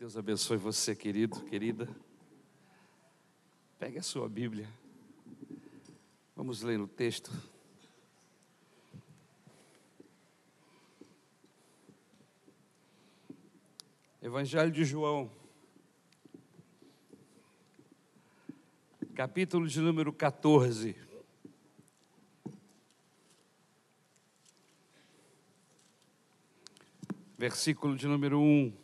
Deus abençoe você, querido, querida. Pegue a sua Bíblia. Vamos ler o texto. Evangelho de João, capítulo de número 14. Versículo de número 1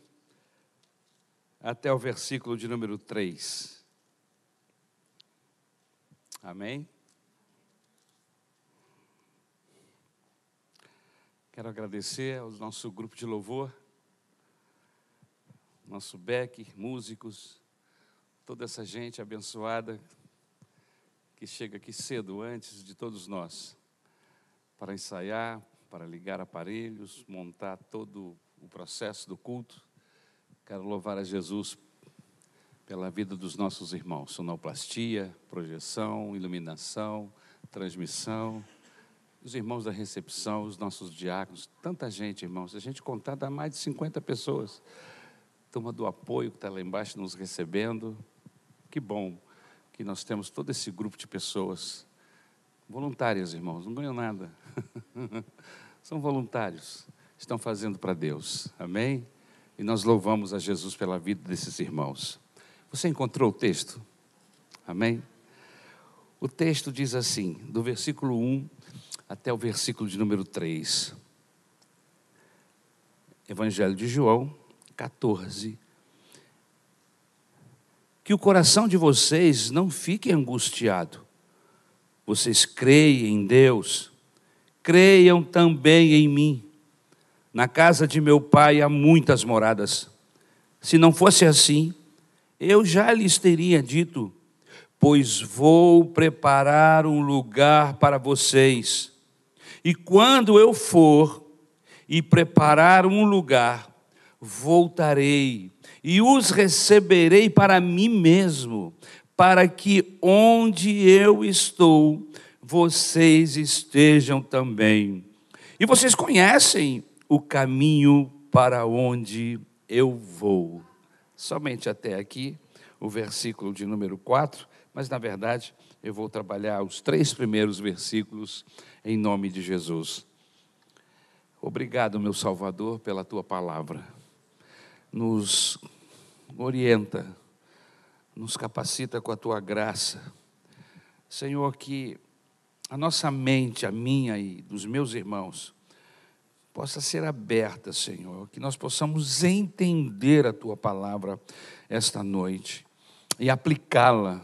até o versículo de número 3. Amém? Quero agradecer ao nosso grupo de louvor, nosso Beck, músicos, toda essa gente abençoada que chega aqui cedo, antes de todos nós, para ensaiar, para ligar aparelhos, montar todo o processo do culto. Quero louvar a Jesus pela vida dos nossos irmãos. Sonoplastia, projeção, iluminação, transmissão. Os irmãos da recepção, os nossos diáconos, tanta gente, irmãos. Se a gente contar, dá mais de 50 pessoas. Turma do apoio que está lá embaixo nos recebendo. Que bom que nós temos todo esse grupo de pessoas. Voluntárias, irmãos, não ganham nada. São voluntários. Estão fazendo para Deus. Amém? E nós louvamos a Jesus pela vida desses irmãos. Você encontrou o texto? Amém? O texto diz assim, do versículo 1 até o versículo de número 3. Evangelho de João, 14. Que o coração de vocês não fique angustiado. Vocês creem em Deus, creiam também em mim. Na casa de meu pai há muitas moradas. Se não fosse assim, eu já lhes teria dito: Pois vou preparar um lugar para vocês. E quando eu for e preparar um lugar, voltarei e os receberei para mim mesmo, para que onde eu estou, vocês estejam também. E vocês conhecem o caminho para onde eu vou. Somente até aqui, o versículo de número 4, mas na verdade eu vou trabalhar os três primeiros versículos em nome de Jesus. Obrigado, meu Salvador, pela tua palavra. Nos orienta, nos capacita com a tua graça. Senhor, que a nossa mente, a minha e dos meus irmãos, possa ser aberta, Senhor, que nós possamos entender a tua palavra esta noite e aplicá-la.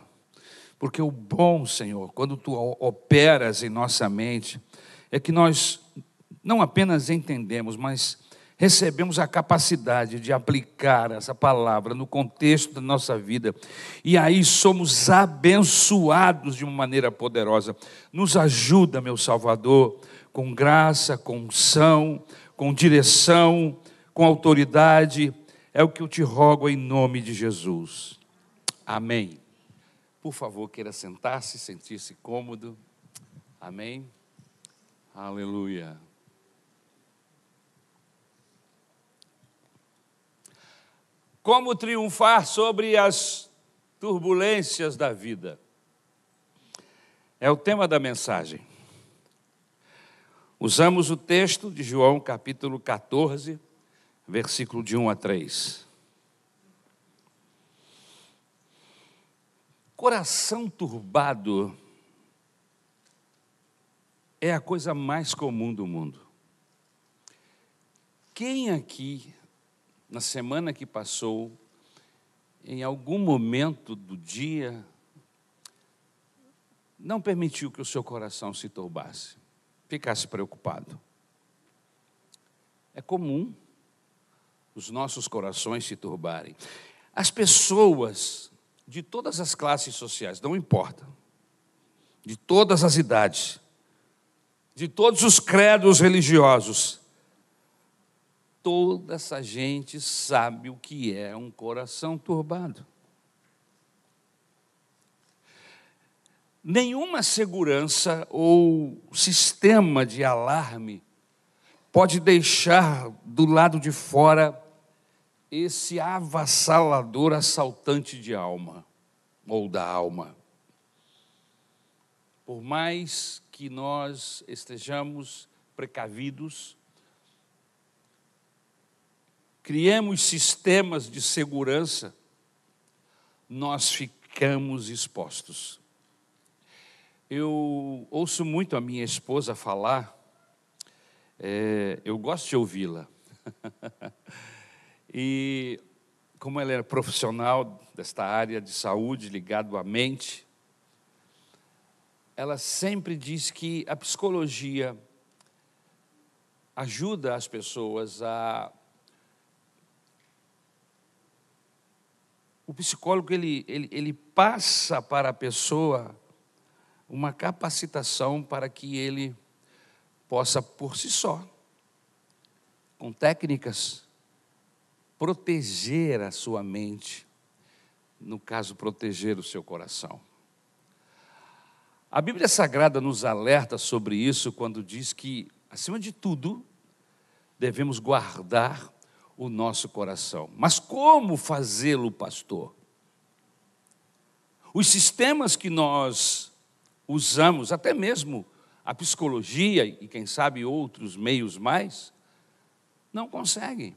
Porque o bom, Senhor, quando tu operas em nossa mente, é que nós não apenas entendemos, mas recebemos a capacidade de aplicar essa palavra no contexto da nossa vida, e aí somos abençoados de uma maneira poderosa. Nos ajuda, meu Salvador, com graça, com unção, com direção, com autoridade. É o que eu te rogo em nome de Jesus. Amém. Por favor, queira sentar-se, sentir-se cômodo. Amém. Aleluia. Como triunfar sobre as turbulências da vida? É o tema da mensagem. Usamos o texto de João capítulo 14, versículo de 1 a 3. Coração turbado é a coisa mais comum do mundo. Quem aqui, na semana que passou, em algum momento do dia, não permitiu que o seu coração se turbasse? Ficasse preocupado. É comum os nossos corações se turbarem. As pessoas de todas as classes sociais, não importa, de todas as idades, de todos os credos religiosos, toda essa gente sabe o que é um coração turbado. Nenhuma segurança ou sistema de alarme pode deixar do lado de fora esse avassalador assaltante de alma, ou da alma. Por mais que nós estejamos precavidos, criemos sistemas de segurança, nós ficamos expostos. Eu ouço muito a minha esposa falar, é, eu gosto de ouvi-la. e como ela é profissional desta área de saúde, ligado à mente, ela sempre diz que a psicologia ajuda as pessoas a. O psicólogo ele, ele, ele passa para a pessoa uma capacitação para que ele possa, por si só, com técnicas, proteger a sua mente, no caso, proteger o seu coração. A Bíblia Sagrada nos alerta sobre isso quando diz que, acima de tudo, devemos guardar o nosso coração. Mas como fazê-lo, pastor? Os sistemas que nós usamos, até mesmo a psicologia e quem sabe outros meios mais, não conseguem.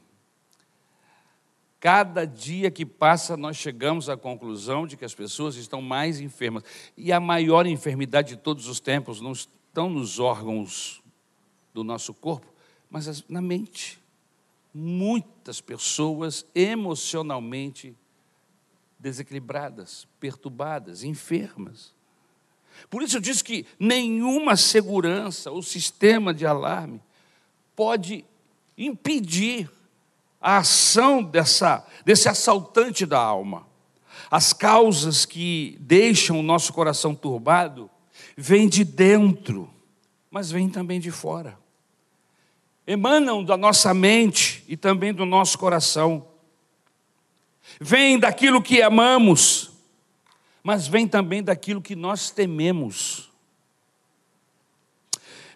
Cada dia que passa, nós chegamos à conclusão de que as pessoas estão mais enfermas. E a maior enfermidade de todos os tempos não estão nos órgãos do nosso corpo, mas na mente. Muitas pessoas emocionalmente desequilibradas, perturbadas, enfermas. Por isso eu disse que nenhuma segurança ou sistema de alarme pode impedir a ação dessa, desse assaltante da alma. As causas que deixam o nosso coração turbado vêm de dentro, mas vêm também de fora. Emanam da nossa mente e também do nosso coração. Vêm daquilo que amamos, mas vêm também daquilo que nós tememos.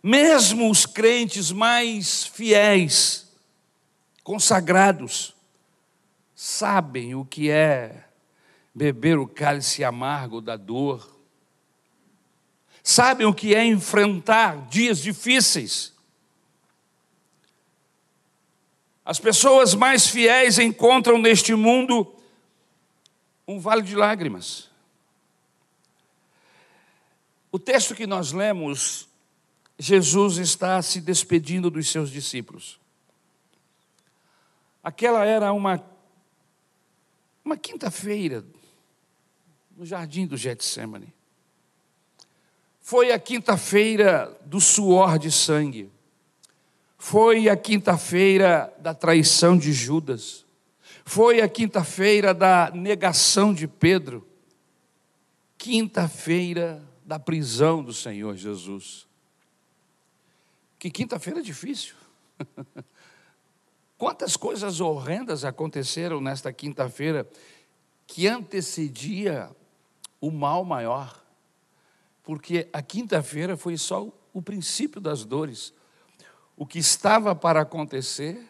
Mesmo os crentes mais fiéis, consagrados, sabem o que é beber o cálice amargo da dor, sabem o que é enfrentar dias difíceis. As pessoas mais fiéis encontram neste mundo um vale de lágrimas. O texto que nós lemos, Jesus está se despedindo dos seus discípulos. Aquela era uma, uma quinta-feira no jardim do Getsemane. Foi a quinta-feira do suor de sangue. Foi a quinta-feira da traição de Judas. Foi a quinta-feira da negação de Pedro. Quinta-feira da prisão do Senhor Jesus. Que quinta-feira difícil. Quantas coisas horrendas aconteceram nesta quinta-feira que antecedia o mal maior. Porque a quinta-feira foi só o princípio das dores. O que estava para acontecer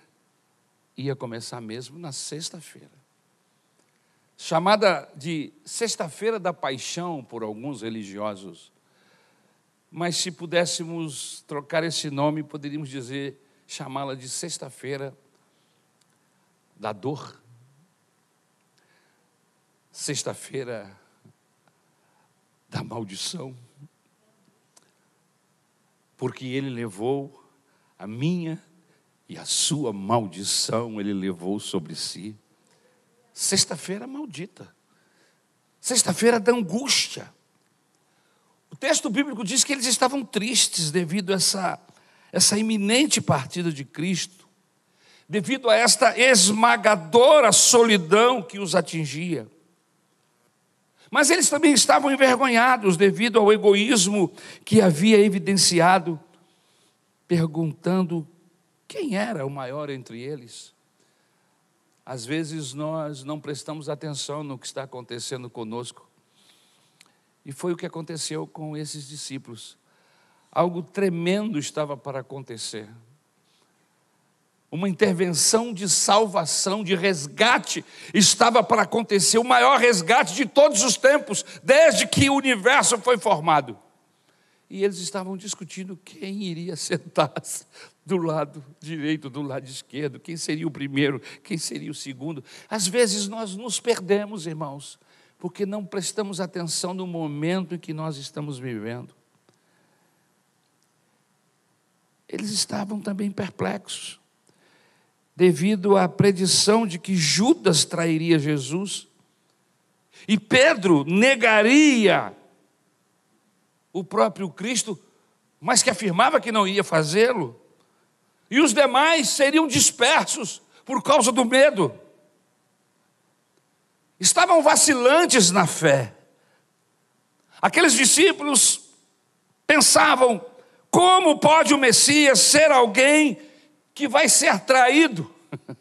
ia começar mesmo na sexta-feira. Chamada de Sexta-feira da Paixão por alguns religiosos. Mas se pudéssemos trocar esse nome, poderíamos dizer, chamá-la de Sexta-feira da dor. Sexta-feira da maldição. Porque ele levou a minha e a sua maldição, ele levou sobre si. Sexta-feira maldita. Sexta-feira da angústia. O texto bíblico diz que eles estavam tristes devido a essa, essa iminente partida de Cristo devido a esta esmagadora solidão que os atingia. Mas eles também estavam envergonhados devido ao egoísmo que havia evidenciado, perguntando quem era o maior entre eles. Às vezes nós não prestamos atenção no que está acontecendo conosco. E foi o que aconteceu com esses discípulos. Algo tremendo estava para acontecer. uma intervenção de salvação, de resgate, estava para acontecer, o maior resgate de todos os tempos, desde que o universo foi formado. E eles estavam discutindo quem iria sentar do lado direito, do lado esquerdo, quem seria o primeiro, quem seria o segundo. Às vezes nós nos perdemos, irmãos, porque não prestamos atenção no momento em que nós estamos vivendo. Eles estavam também perplexos devido à predição de que Judas trairia Jesus e Pedro negaria o próprio Cristo, mas que afirmava que não ia fazê-lo, e os demais seriam dispersos por causa do medo. Estavam vacilantes na fé. Aqueles discípulos pensavam: como pode o Messias ser alguém que vai ser traído.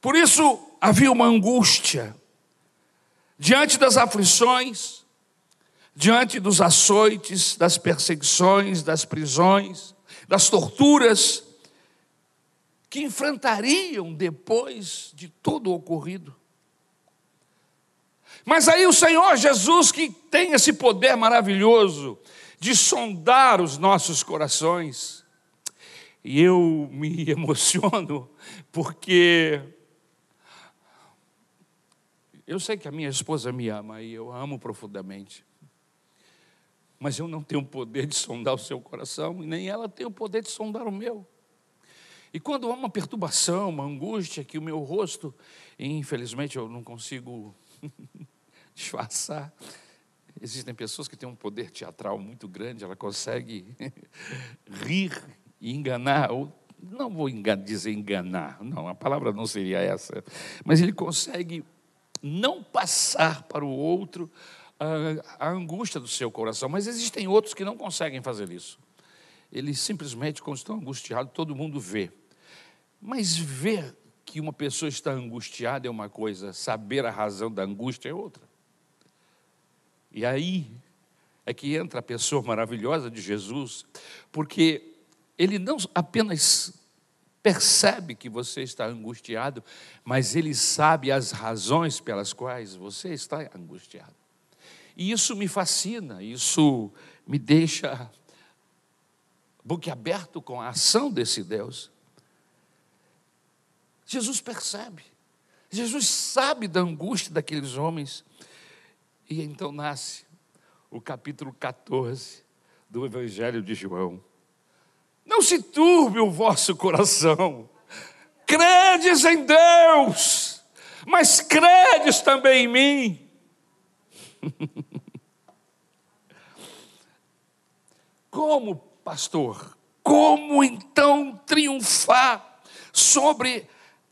Por isso havia uma angústia diante das aflições, diante dos açoites, das perseguições, das prisões, das torturas que enfrentariam depois de todo o ocorrido. Mas aí o Senhor Jesus, que tem esse poder maravilhoso de sondar os nossos corações, e eu me emociono porque eu sei que a minha esposa me ama e eu amo profundamente. Mas eu não tenho o poder de sondar o seu coração e nem ela tem o poder de sondar o meu. E quando há uma perturbação, uma angústia que o meu rosto, infelizmente eu não consigo disfarçar. Existem pessoas que têm um poder teatral muito grande, ela consegue rir e enganar, ou não vou dizer enganar, não, a palavra não seria essa, mas ele consegue não passar para o outro a, a angústia do seu coração, mas existem outros que não conseguem fazer isso. Eles simplesmente, quando estão angustiados, todo mundo vê. Mas ver que uma pessoa está angustiada é uma coisa, saber a razão da angústia é outra. E aí é que entra a pessoa maravilhosa de Jesus, porque ele não apenas percebe que você está angustiado, mas ele sabe as razões pelas quais você está angustiado. E isso me fascina, isso me deixa boquiaberto com a ação desse Deus. Jesus percebe, Jesus sabe da angústia daqueles homens, e então nasce o capítulo 14 do Evangelho de João. Não se turbe o vosso coração. Credes em Deus, mas credes também em mim. Como, pastor, como então triunfar sobre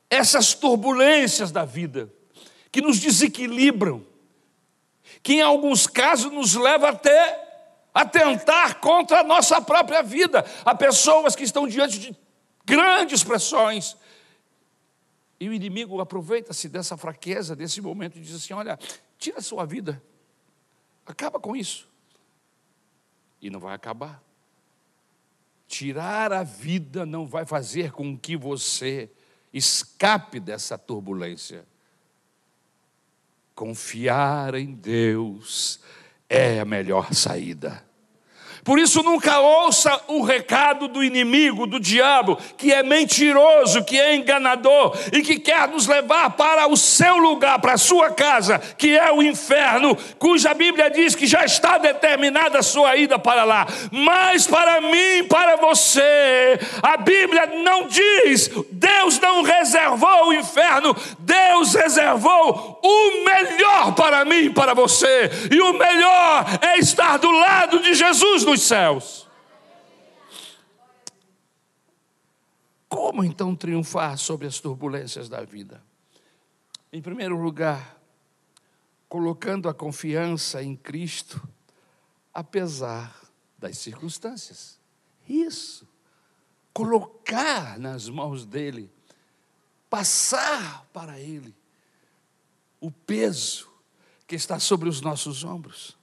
essas turbulências da vida que nos desequilibram, que em alguns casos nos leva até atentar contra a nossa própria vida. Há pessoas que estão diante de grandes pressões. E o inimigo aproveita-se dessa fraqueza, desse momento, e diz assim: olha, tira a sua vida, acaba com isso. E não vai acabar. Tirar a vida não vai fazer com que você escape dessa turbulência. Confiar em Deus é a melhor saída. Por isso, nunca ouça o recado do inimigo, do diabo, que é mentiroso, que é enganador e que quer nos levar para o seu lugar, para a sua casa, que é o inferno, cuja Bíblia diz que já está determinada a sua ida para lá. Mas para mim, para você, a Bíblia não diz, Deus não reservou o inferno, Deus reservou o melhor para mim para você, e o melhor é estar do lado de Jesus nos céus. Como então triunfar sobre as turbulências da vida? Em primeiro lugar, colocando a confiança em Cristo, apesar das circunstâncias. Isso. Colocar nas mãos dele, passar para ele o peso que está sobre os nossos ombros.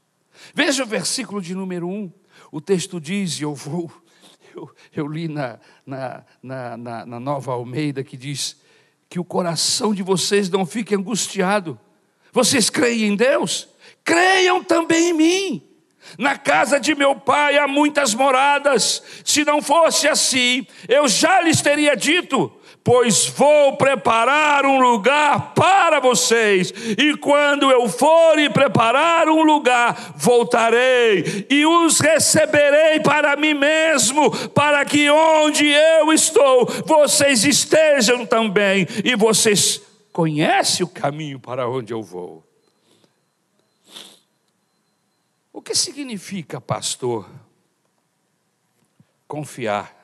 Veja o versículo de número 1. O texto diz, e eu vou, Eu, eu li na, na, na, na, na Nova Almeida que diz que o coração de vocês não fique angustiado. Vocês creem em Deus? Creiam também em mim. Na casa de meu pai há muitas moradas. Se não fosse assim, eu já lhes teria dito pois vou preparar um lugar para vocês, e quando eu for e preparar um lugar, voltarei e os receberei para mim mesmo, para que onde eu estou, vocês estejam também, e vocês conhecem o caminho para onde eu vou. O que significa, pastor, confiar?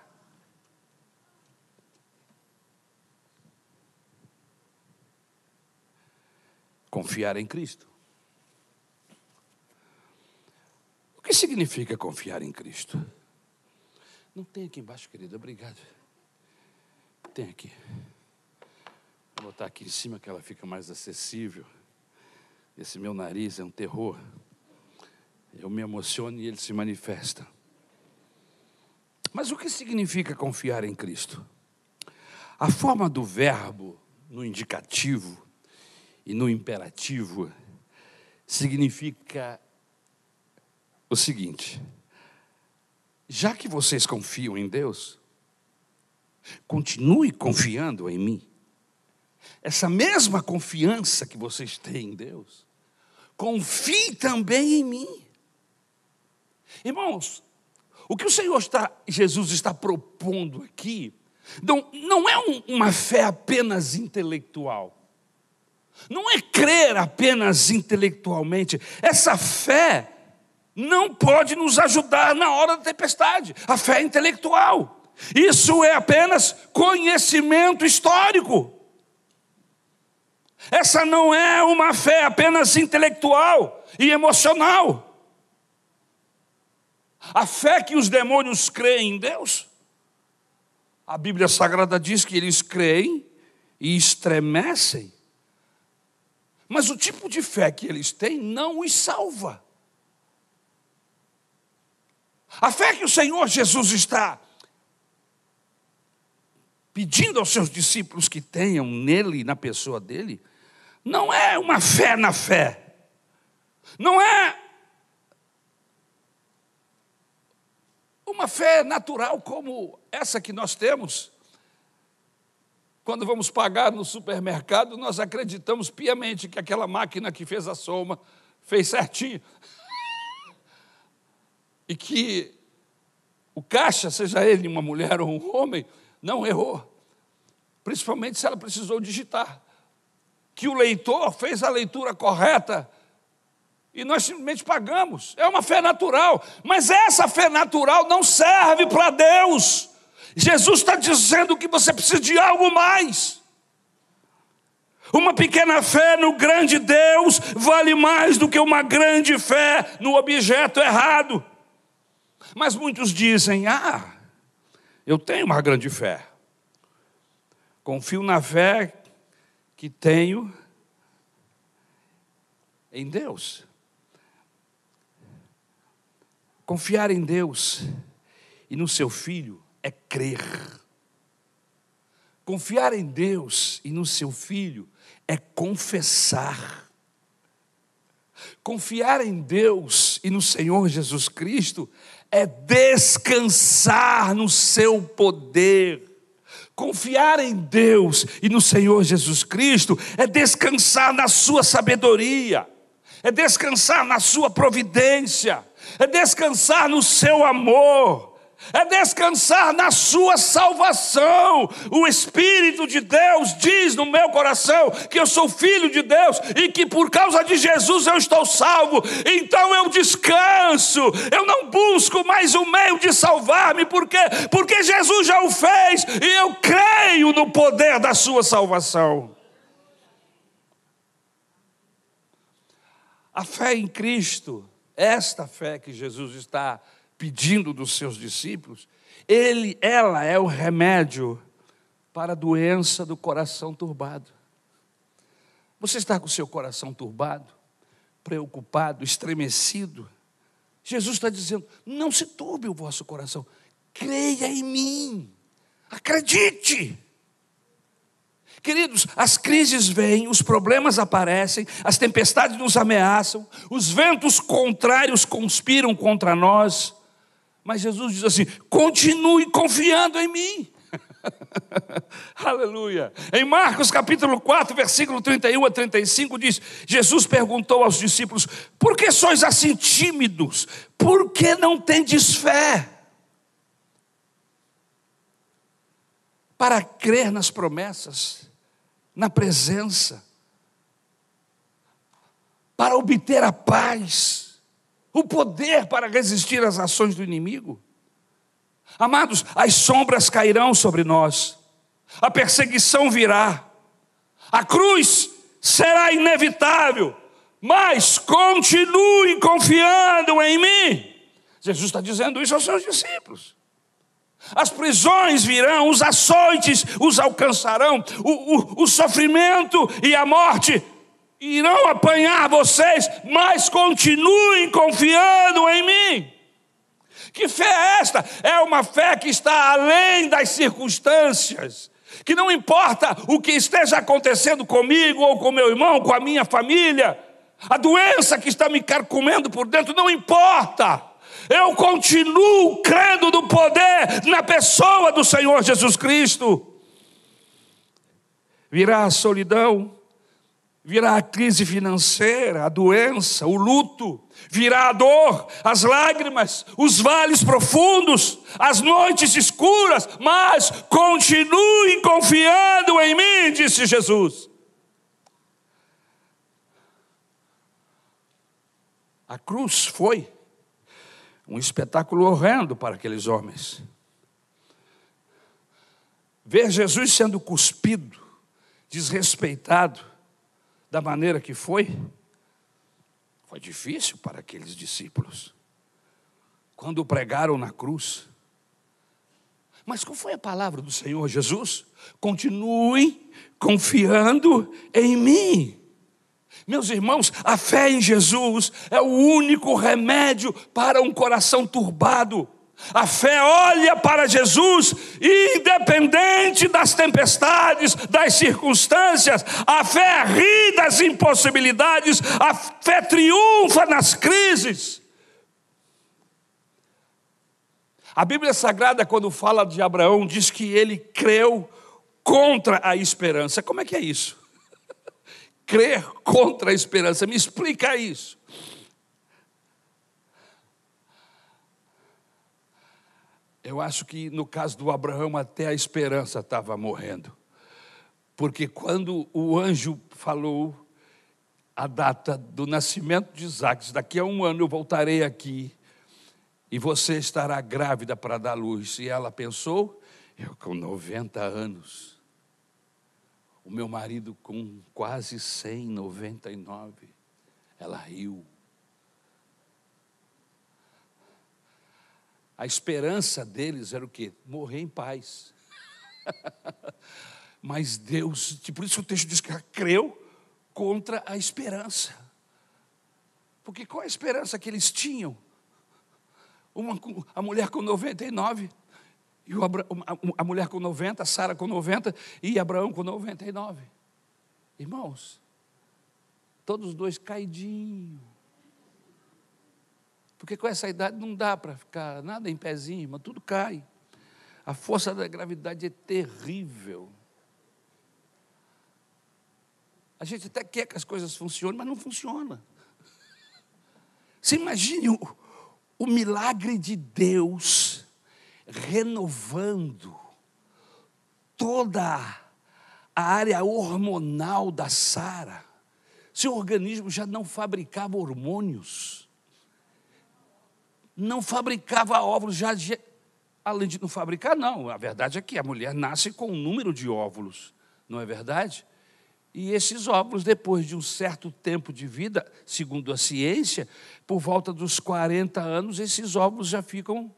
Confiar em Cristo. O que significa confiar em Cristo? Não tem aqui embaixo, querido, obrigado. Tem aqui. Vou botar aqui em cima que ela fica mais acessível. Esse meu nariz é um terror. Eu me emociono e ele se manifesta. Mas o que significa confiar em Cristo? A forma do verbo no indicativo e no imperativo significa o seguinte: já que vocês confiam em Deus, continue confiando em mim. Essa mesma confiança que vocês têm em Deus, confie também em mim. Irmãos, o que o Senhor está, Jesus está propondo aqui, não, não é um, uma fé apenas intelectual. Não é crer apenas intelectualmente. Essa fé não pode nos ajudar na hora da tempestade. A fé é intelectual. Isso é apenas conhecimento histórico. Essa não é uma fé apenas intelectual e emocional. A fé que os demônios creem em Deus. A Bíblia Sagrada diz que eles creem e estremecem mas o tipo de fé que eles têm não os salva. A fé que o Senhor Jesus está pedindo aos seus discípulos que tenham nele, na pessoa dele, não é uma fé na fé, não é uma fé natural como essa que nós temos, quando vamos pagar no supermercado, nós acreditamos piamente que aquela máquina que fez a soma fez certinho. E que o caixa, seja ele uma mulher ou um homem, não errou. Principalmente se ela precisou digitar. Que o leitor fez a leitura correta e nós simplesmente pagamos. É uma fé natural, mas essa fé natural não serve para Deus. Jesus está dizendo que você precisa de algo mais. Uma pequena fé no grande Deus vale mais do que uma grande fé no objeto errado. Mas muitos dizem: Ah, eu tenho uma grande fé. Confio na fé que tenho em Deus. Confiar em Deus e no seu Filho é crer. Confiar em Deus e no seu Filho é confessar. Confiar em Deus e no Senhor Jesus Cristo é descansar no seu poder. Confiar em Deus e no Senhor Jesus Cristo é descansar na sua sabedoria, é descansar na sua providência, é descansar no seu amor é descansar na sua salvação. O Espírito de Deus diz no meu coração que eu sou filho de Deus e que por causa de Jesus eu estou salvo. Então eu descanso, eu não busco mais um meio de salvar-me, porque porque Jesus já o fez e eu creio no poder da sua salvação. A fé em Cristo, esta fé que Jesus está pedindo dos seus discípulos, ele, ela é o remédio para a doença do coração turbado. Você está com o seu coração turbado, preocupado, estremecido? Jesus está dizendo: não se turbe o vosso coração, creia em mim, acredite. Queridos, as crises vêm, os problemas aparecem, as tempestades nos ameaçam, os ventos contrários conspiram contra nós, mas Jesus diz assim: continue confiando em mim. Aleluia. Em Marcos capítulo 4, versículo 31 a 35 diz: Jesus perguntou aos discípulos: Por que sois assim tímidos? Por que não tendes fé? Para crer nas promessas, na presença, para obter a paz, o poder para resistir às ações do inimigo. Amados, as sombras cairão sobre nós, a perseguição virá, a cruz será inevitável, mas continue confiando em mim. Jesus está dizendo isso aos seus discípulos. As prisões virão, os açoites os alcançarão, o, o, o sofrimento e a morte irão apanhar vocês, mas continuem confiando em mim. Que fé é esta? É uma fé que está além das circunstâncias. Que não importa o que esteja acontecendo comigo, ou com meu irmão, com a minha família, a doença que está me carcomendo por dentro, não importa. Eu continuo crendo no poder, na pessoa do Senhor Jesus Cristo. Virá a solidão, virá a crise financeira, a doença, o luto, virá a dor, as lágrimas, os vales profundos, as noites escuras, mas continuem confiando em mim, disse Jesus. A cruz foi um espetáculo horrendo para aqueles homens. Ver Jesus sendo cuspido, desrespeitado, da maneira que foi, foi difícil para aqueles discípulos. Quando pregaram na cruz. Mas qual foi a palavra do Senhor Jesus? Continue confiando em mim. Meus irmãos, a fé em Jesus é o único remédio para um coração turbado. A fé olha para Jesus, independente das tempestades, das circunstâncias. A fé ri das impossibilidades. A fé triunfa nas crises. A Bíblia Sagrada, quando fala de Abraão, diz que ele creu contra a esperança. Como é que é isso? Crer contra a esperança. Me explica isso. Eu acho que no caso do Abraão, até a esperança estava morrendo. Porque quando o anjo falou a data do nascimento de Isaac, daqui a um ano eu voltarei aqui e você estará grávida para dar luz. E ela pensou, eu com 90 anos, o meu marido com quase 100, 99. Ela riu. A esperança deles era o quê? Morrer em paz. Mas Deus, por isso o texto diz que ela creu contra a esperança. Porque qual a esperança que eles tinham? Uma, a mulher com 99, e o a, mulher com 90, Sara com 90 e Abraão com 99. Irmãos, todos os dois caidinhos. Porque com essa idade não dá para ficar nada em pezinho, mas tudo cai. A força da gravidade é terrível. A gente até quer que as coisas funcionem, mas não funciona. Você imagine o, o milagre de Deus renovando toda a área hormonal da Sara. Seu organismo já não fabricava hormônios não fabricava óvulos, já, além de não fabricar, não. A verdade é que a mulher nasce com um número de óvulos, não é verdade? E esses óvulos, depois de um certo tempo de vida, segundo a ciência, por volta dos 40 anos, esses óvulos já ficam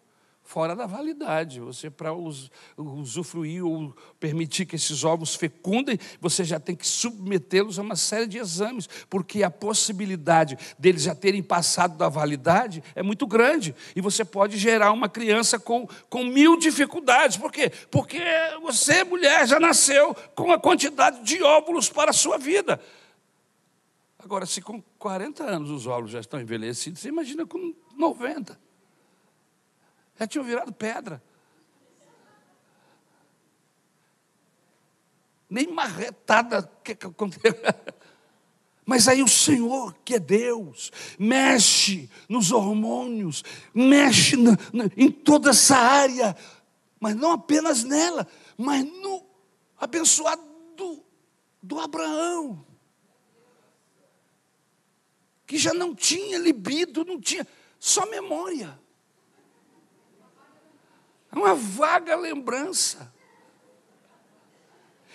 fora da validade. Você, para usufruir ou permitir que esses ovos fecundem, você já tem que submetê-los a uma série de exames, porque a possibilidade deles já terem passado da validade é muito grande. E você pode gerar uma criança com, com mil dificuldades. Por quê? Porque você, mulher, já nasceu com a quantidade de óvulos para a sua vida. Agora, se com 40 anos os óvulos já estão envelhecidos, você imagina com 90. Já tinham virado pedra. Nem marretada que aconteceu. Mas aí o Senhor, que é Deus, mexe nos hormônios, mexe na, na, em toda essa área, mas não apenas nela, mas no abençoado do, do Abraão, que já não tinha libido, não tinha, só memória. Uma vaga lembrança.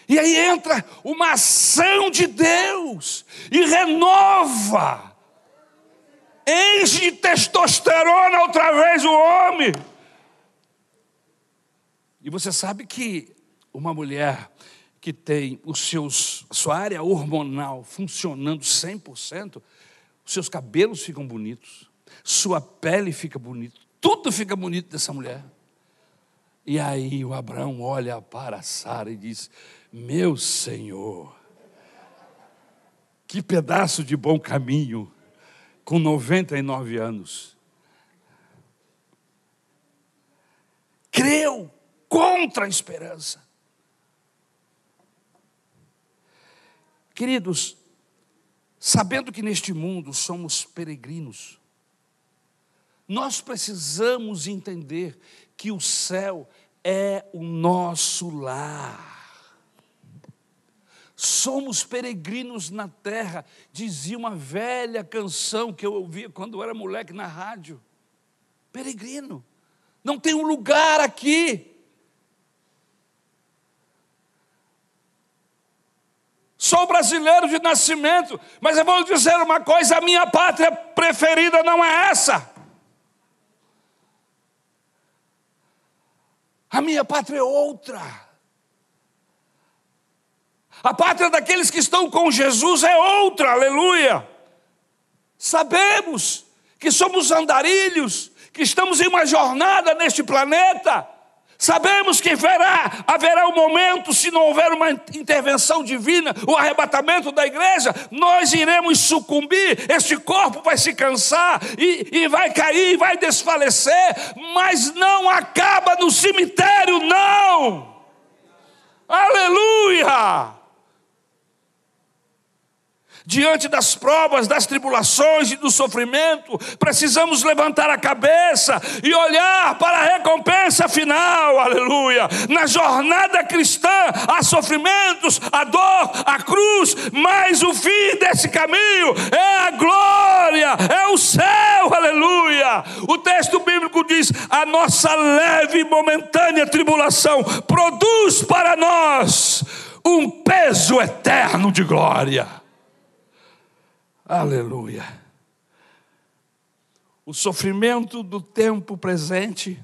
E aí entra uma ação de Deus e renova, enche de testosterona outra vez o homem. E você sabe que uma mulher que tem os seus, sua área hormonal funcionando 100%, os seus cabelos ficam bonitos, sua pele fica bonita, tudo fica bonito dessa mulher. E aí o Abraão olha para Sara e diz: Meu Senhor, que pedaço de bom caminho, com 99 anos. Creu contra a esperança. Queridos, sabendo que neste mundo somos peregrinos, nós precisamos entender que o céu é o nosso lar. Somos peregrinos na terra, dizia uma velha canção que eu ouvia quando eu era moleque na rádio. Peregrino, não tem um lugar aqui. Sou brasileiro de nascimento, mas eu vou dizer uma coisa: a minha pátria preferida não é essa. A minha pátria é outra. A pátria daqueles que estão com Jesus é outra, aleluia. Sabemos que somos andarilhos, que estamos em uma jornada neste planeta, Sabemos que haverá, haverá um momento, se não houver uma intervenção divina, o arrebatamento da igreja, nós iremos sucumbir, este corpo vai se cansar e, e vai cair, vai desfalecer, mas não acaba no cemitério, não. Aleluia! Diante das provas, das tribulações e do sofrimento, precisamos levantar a cabeça e olhar para a recompensa final, aleluia. Na jornada cristã há sofrimentos, a dor, a cruz, mas o fim desse caminho é a glória, é o céu, aleluia. O texto bíblico diz: a nossa leve e momentânea tribulação produz para nós um peso eterno de glória. Aleluia. O sofrimento do tempo presente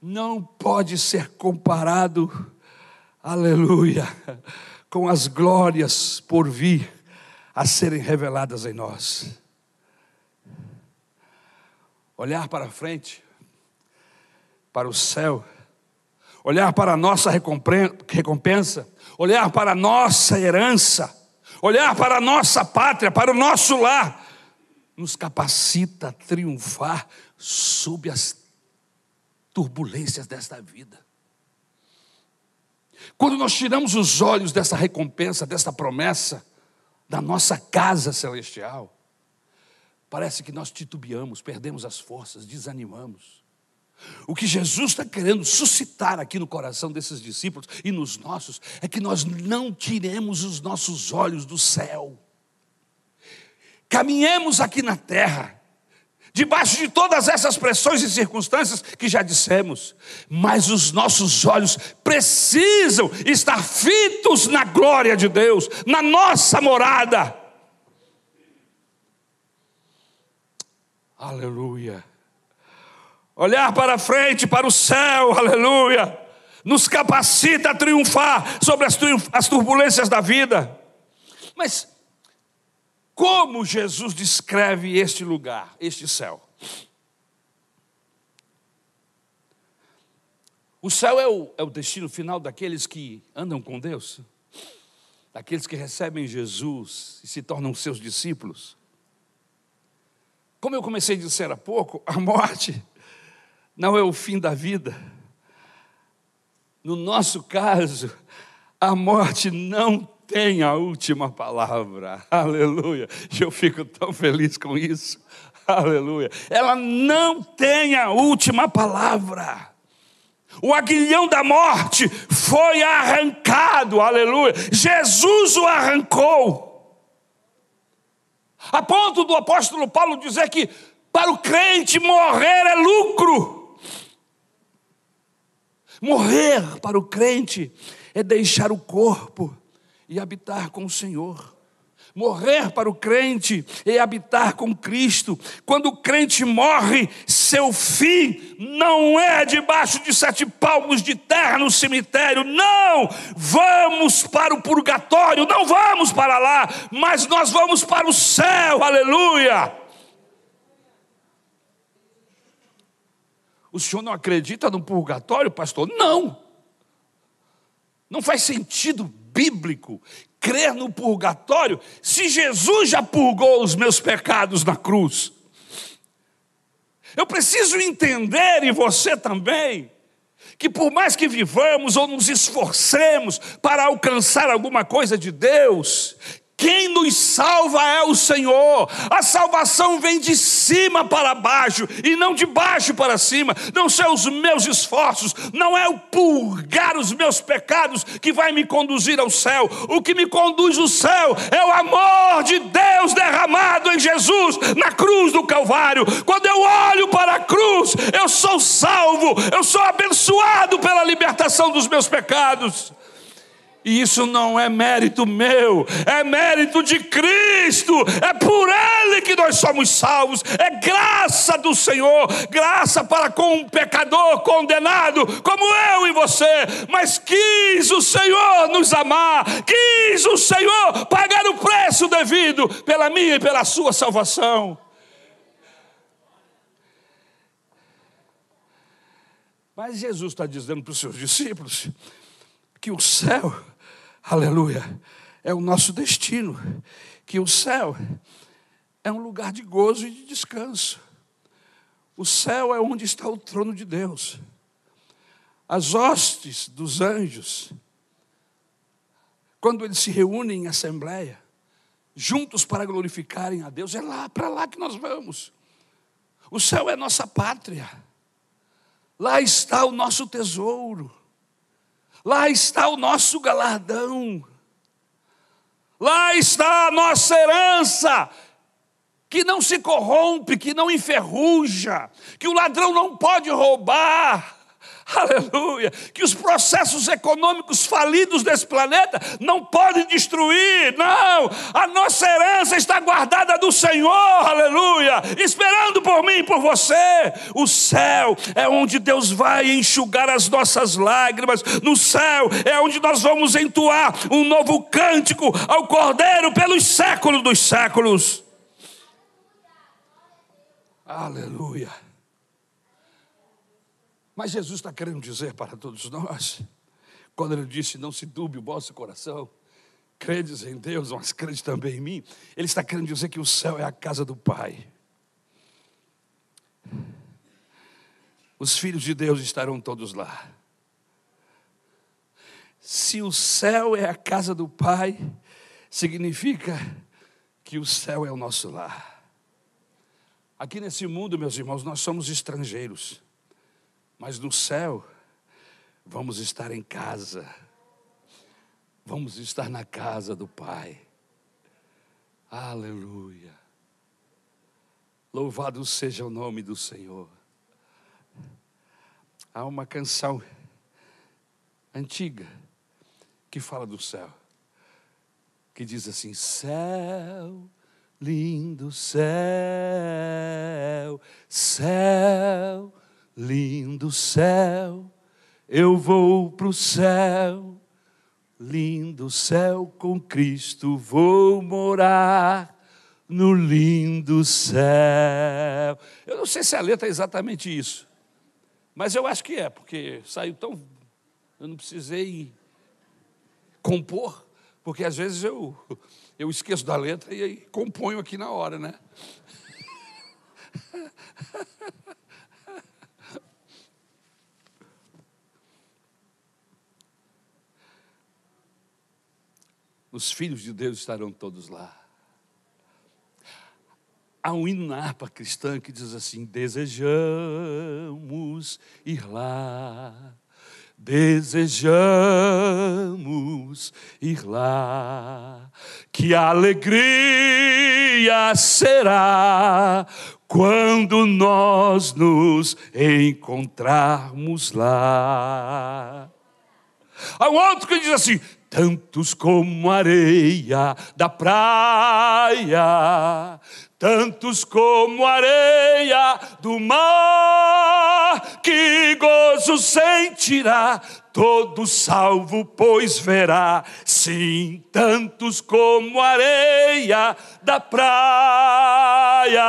não pode ser comparado, aleluia, com as glórias por vir a serem reveladas em nós. Olhar para frente, para o céu, olhar para a nossa recompensa, olhar para a nossa herança, olhar para a nossa pátria, para o nosso lar, nos capacita a triunfar sob as turbulências desta vida. Quando nós tiramos os olhos dessa recompensa, dessa promessa, da nossa casa celestial, parece que nós titubeamos, perdemos as forças, desanimamos. O que Jesus está querendo suscitar aqui no coração desses discípulos e nos nossos é que nós não tiremos os nossos olhos do céu. Caminhemos aqui na terra, debaixo de todas essas pressões e circunstâncias que já dissemos, mas os nossos olhos precisam estar fitos na glória de Deus, na nossa morada. Aleluia. Olhar para frente, para o céu, aleluia, nos capacita a triunfar sobre as, as turbulências da vida. Mas como Jesus descreve este lugar, este céu? O céu é o, é o destino final daqueles que andam com Deus, daqueles que recebem Jesus e se tornam seus discípulos. Como eu comecei a dizer há pouco, a morte não é o fim da vida. No nosso caso, a morte não tem a última palavra. Aleluia. Eu fico tão feliz com isso. Aleluia. Ela não tem a última palavra. O aguilhão da morte foi arrancado. Aleluia. Jesus o arrancou. A ponto do apóstolo Paulo dizer que para o crente morrer é lucro. Morrer para o crente é deixar o corpo e habitar com o Senhor. Morrer para o crente é habitar com Cristo. Quando o crente morre, seu fim não é debaixo de sete palmos de terra no cemitério. Não! Vamos para o purgatório, não vamos para lá, mas nós vamos para o céu. Aleluia! O senhor não acredita no purgatório, pastor? Não! Não faz sentido bíblico crer no purgatório se Jesus já purgou os meus pecados na cruz? Eu preciso entender, e você também, que por mais que vivamos ou nos esforcemos para alcançar alguma coisa de Deus, nos salva é o Senhor. A salvação vem de cima para baixo e não de baixo para cima. Não são os meus esforços, não é o purgar os meus pecados que vai me conduzir ao céu. O que me conduz ao céu é o amor de Deus derramado em Jesus na cruz do Calvário. Quando eu olho para a cruz, eu sou salvo, eu sou abençoado pela libertação dos meus pecados. E isso não é mérito meu, é mérito de Cristo, é por Ele que nós somos salvos, é graça do Senhor, graça para com um pecador condenado, como eu e você. Mas quis o Senhor nos amar, quis o Senhor pagar o preço devido pela minha e pela sua salvação. Mas Jesus está dizendo para os seus discípulos que o céu aleluia, é o nosso destino, que o céu é um lugar de gozo e de descanso. O céu é onde está o trono de Deus. As hostes dos anjos, quando eles se reúnem em assembleia, juntos para glorificarem a Deus, é lá, para lá que nós vamos. O céu é nossa pátria. Lá está o nosso tesouro. Lá está o nosso galardão. Lá está a nossa herança, que não se corrompe, que não enferruja, que o ladrão não pode roubar aleluia, que os processos econômicos falidos desse planeta não podem destruir, não, a nossa herança está guardada do Senhor, aleluia, esperando por mim e por você. O céu é onde Deus vai enxugar as nossas lágrimas, no céu é onde nós vamos entoar um novo cântico ao Cordeiro pelos séculos dos séculos. Aleluia. Mas Jesus está querendo dizer para todos nós, quando ele disse: Não se dube o vosso coração, credes em Deus, mas crede também em mim. Ele está querendo dizer que o céu é a casa do Pai. Os filhos de Deus estarão todos lá. Se o céu é a casa do Pai, significa que o céu é o nosso lar. Aqui nesse mundo, meus irmãos, nós somos estrangeiros. Mas no céu, vamos estar em casa, vamos estar na casa do Pai. Aleluia. Louvado seja o nome do Senhor. Há uma canção antiga que fala do céu, que diz assim: Céu, lindo céu, céu lindo céu, eu vou para o céu, lindo céu com Cristo vou morar no lindo céu. Eu não sei se a letra é exatamente isso, mas eu acho que é, porque saiu tão. Eu não precisei compor, porque às vezes eu, eu esqueço da letra e aí componho aqui na hora, né? Os filhos de Deus estarão todos lá. Há um hino na harpa cristã que diz assim: Desejamos ir lá, desejamos ir lá, que alegria será quando nós nos encontrarmos lá. Há um outro que diz assim: tantos como areia da praia, tantos como areia do mar, que gozo sentirá todo salvo, pois verá, sim, tantos como areia da praia,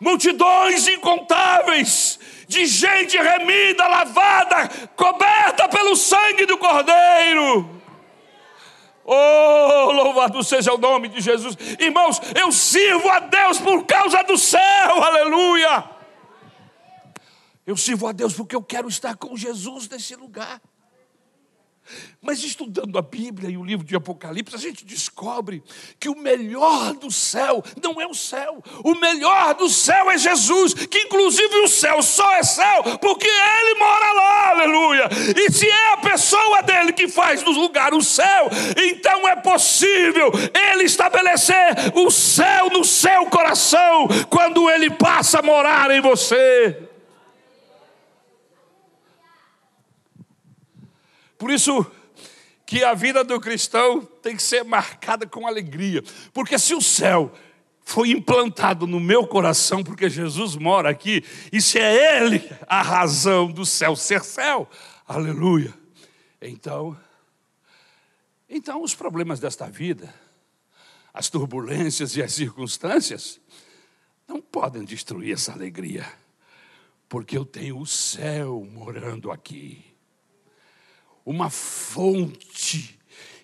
multidões incontáveis de gente remida, lavada, coberta pelo sangue do Cordeiro. Oh, louvado seja o nome de Jesus. Irmãos, eu sirvo a Deus por causa do céu, aleluia. Eu sirvo a Deus porque eu quero estar com Jesus nesse lugar. Mas estudando a Bíblia e o livro de Apocalipse, a gente descobre que o melhor do céu não é o céu, o melhor do céu é Jesus, que inclusive o céu só é céu porque Ele mora lá, aleluia. E se é a pessoa dele que faz do lugar o céu, então é possível Ele estabelecer o céu no seu coração quando Ele passa a morar em você. Por isso que a vida do cristão tem que ser marcada com alegria, porque se o céu foi implantado no meu coração, porque Jesus mora aqui, e se é Ele a razão do céu ser céu, aleluia. Então, então os problemas desta vida, as turbulências e as circunstâncias, não podem destruir essa alegria, porque eu tenho o céu morando aqui uma fonte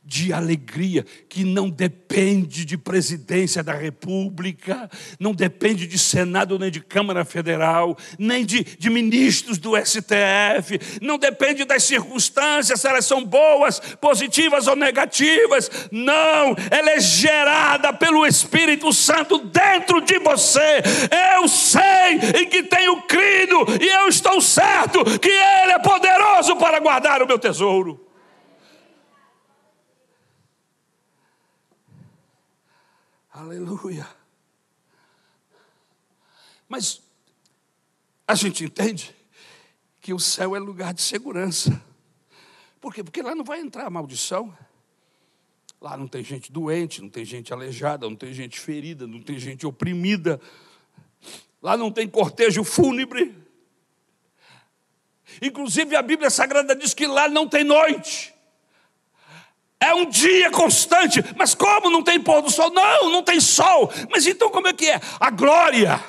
de alegria que não depende de presidência da República, não depende de Senado nem de Câmara Federal, nem de, de ministros do STF, não depende das circunstâncias, se elas são boas, positivas ou negativas. Não, ela é gerada pelo Espírito Santo dentro de você. Eu sei em que tenho crido e eu estou certo que Ele é poderoso para guardar o meu tesouro. Aleluia. Mas a gente entende que o céu é lugar de segurança. Por quê? Porque lá não vai entrar maldição. Lá não tem gente doente, não tem gente aleijada, não tem gente ferida, não tem gente oprimida. Lá não tem cortejo fúnebre. Inclusive a Bíblia Sagrada diz que lá não tem noite. É um dia constante, mas como não tem pôr do sol? Não, não tem sol. Mas então como é que é? A glória.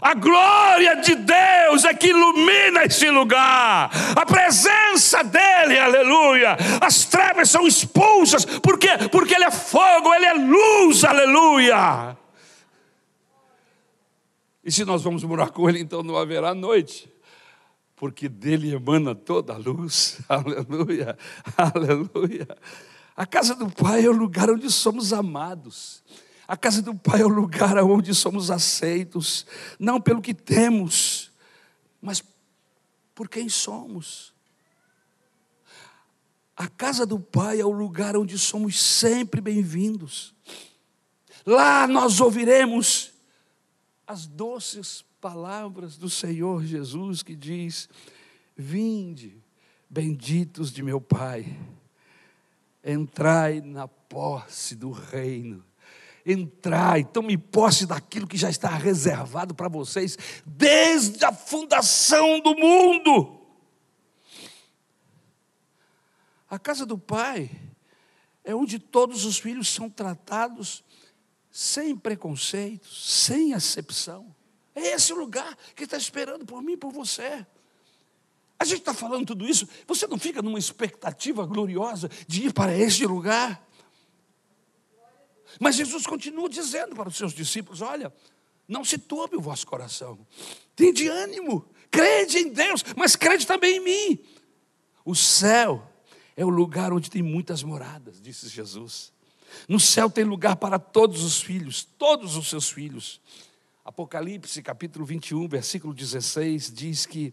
A glória de Deus é que ilumina esse lugar. A presença dele, aleluia. As trevas são expulsas. Por quê? Porque ele é fogo, ele é luz, aleluia. E se nós vamos morar com ele, então não haverá noite porque dele emana toda a luz, aleluia, aleluia. A casa do Pai é o lugar onde somos amados. A casa do Pai é o lugar onde somos aceitos, não pelo que temos, mas por quem somos. A casa do Pai é o lugar onde somos sempre bem-vindos. Lá nós ouviremos as doces palavras do Senhor Jesus que diz: Vinde, benditos de meu Pai entrai na posse do reino entrar e tome posse daquilo que já está reservado para vocês desde a fundação do mundo. A casa do Pai é onde todos os filhos são tratados sem preconceitos, sem acepção. É esse o lugar que está esperando por mim e por você. A gente está falando tudo isso, você não fica numa expectativa gloriosa de ir para este lugar? Mas Jesus continua dizendo para os seus discípulos: olha, não se turbe o vosso coração, de ânimo, crede em Deus, mas crede também em mim. O céu é o lugar onde tem muitas moradas, disse Jesus. No céu tem lugar para todos os filhos, todos os seus filhos. Apocalipse capítulo 21, versículo 16 diz que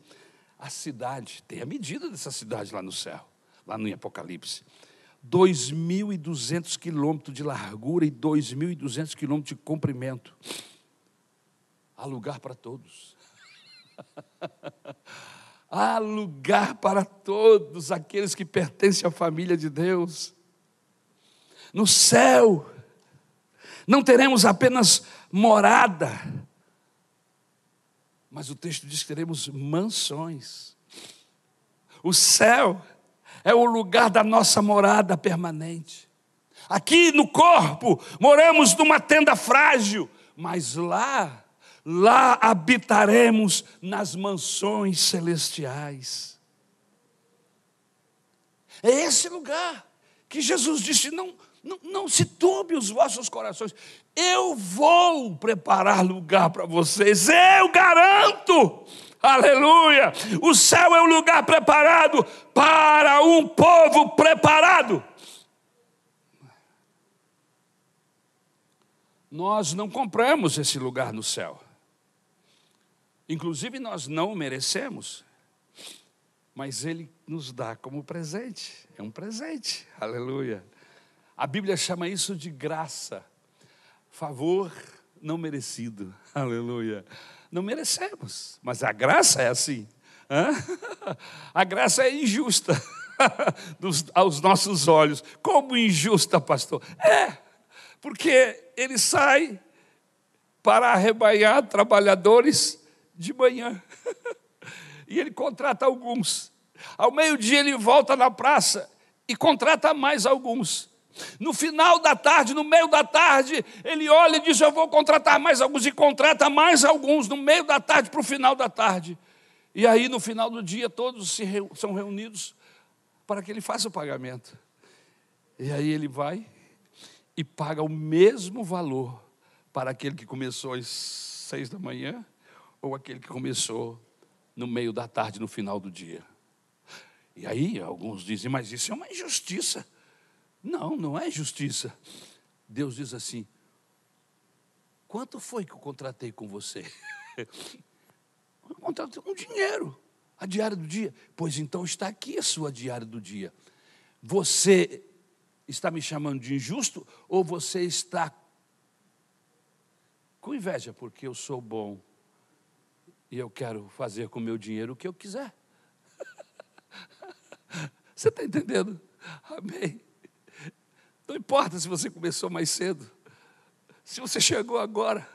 a cidade, tem a medida dessa cidade lá no céu, lá no Apocalipse. 2.200 quilômetros de largura e 2.200 quilômetros de comprimento. Há lugar para todos. Há lugar para todos aqueles que pertencem à família de Deus. No céu, não teremos apenas morada, mas o texto diz que teremos mansões. O céu é o lugar da nossa morada permanente. Aqui no corpo, moramos numa tenda frágil, mas lá lá habitaremos nas mansões celestiais. É esse lugar que Jesus disse: não, não, não se turbe os vossos corações, eu vou preparar lugar para vocês, eu garanto. Aleluia! O céu é um lugar preparado para um povo preparado. Nós não compramos esse lugar no céu. Inclusive, nós não merecemos, mas Ele nos dá como presente. É um presente, aleluia. A Bíblia chama isso de graça, favor não merecido, aleluia. Não merecemos, mas a graça é assim. Hã? A graça é injusta dos, aos nossos olhos. Como injusta, pastor? É, porque ele sai para arrebanhar trabalhadores de manhã. E ele contrata alguns. Ao meio-dia ele volta na praça e contrata mais alguns. No final da tarde, no meio da tarde, ele olha e diz: Eu vou contratar mais alguns, e contrata mais alguns no meio da tarde para o final da tarde. E aí, no final do dia, todos são reunidos para que ele faça o pagamento. E aí ele vai e paga o mesmo valor para aquele que começou às seis da manhã ou aquele que começou no meio da tarde, no final do dia. E aí alguns dizem, mas isso é uma injustiça. Não, não é justiça. Deus diz assim: quanto foi que eu contratei com você? Eu contratei um dinheiro, a diária do dia. Pois então está aqui a sua diária do dia. Você está me chamando de injusto ou você está com inveja porque eu sou bom e eu quero fazer com o meu dinheiro o que eu quiser. Você está entendendo? Amém. Não importa se você começou mais cedo, se você chegou agora,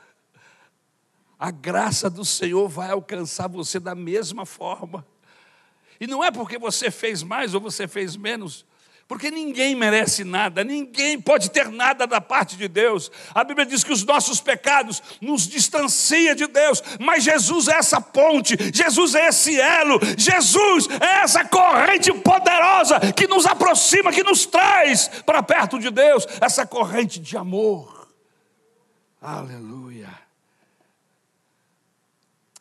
a graça do Senhor vai alcançar você da mesma forma. E não é porque você fez mais ou você fez menos, porque ninguém merece nada, ninguém pode ter nada da parte de Deus. A Bíblia diz que os nossos pecados nos distanciam de Deus, mas Jesus é essa ponte, Jesus é esse elo, Jesus é essa corrente poderosa que nos aproxima, que nos traz para perto de Deus, essa corrente de amor. Aleluia.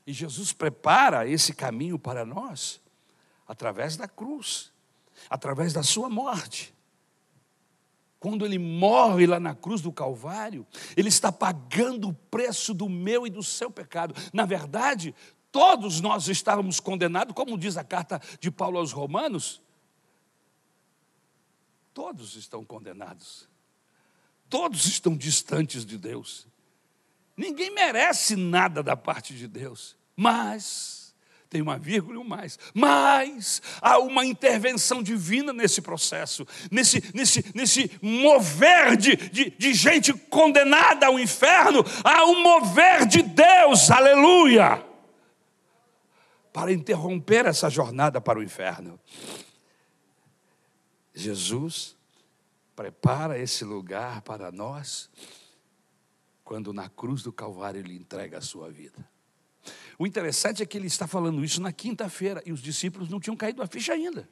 E Jesus prepara esse caminho para nós através da cruz através da sua morte. Quando ele morre lá na cruz do Calvário, ele está pagando o preço do meu e do seu pecado. Na verdade, todos nós estávamos condenados, como diz a carta de Paulo aos Romanos. Todos estão condenados. Todos estão distantes de Deus. Ninguém merece nada da parte de Deus. Mas tem uma vírgula e um mais. Mas há uma intervenção divina nesse processo, nesse, nesse, nesse mover de, de, de gente condenada ao inferno, há um mover de Deus, aleluia, para interromper essa jornada para o inferno. Jesus prepara esse lugar para nós quando na cruz do Calvário ele entrega a sua vida. O interessante é que ele está falando isso na quinta-feira e os discípulos não tinham caído a ficha ainda.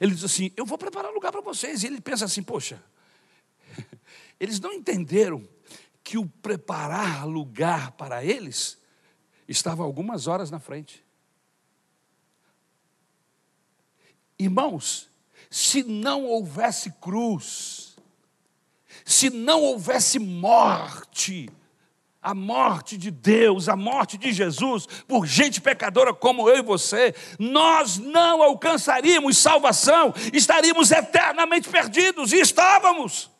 Ele diz assim: Eu vou preparar lugar para vocês. E ele pensa assim: Poxa, eles não entenderam que o preparar lugar para eles estava algumas horas na frente. Irmãos, se não houvesse cruz, se não houvesse morte, a morte de Deus, a morte de Jesus, por gente pecadora como eu e você, nós não alcançaríamos salvação, estaríamos eternamente perdidos, e estávamos.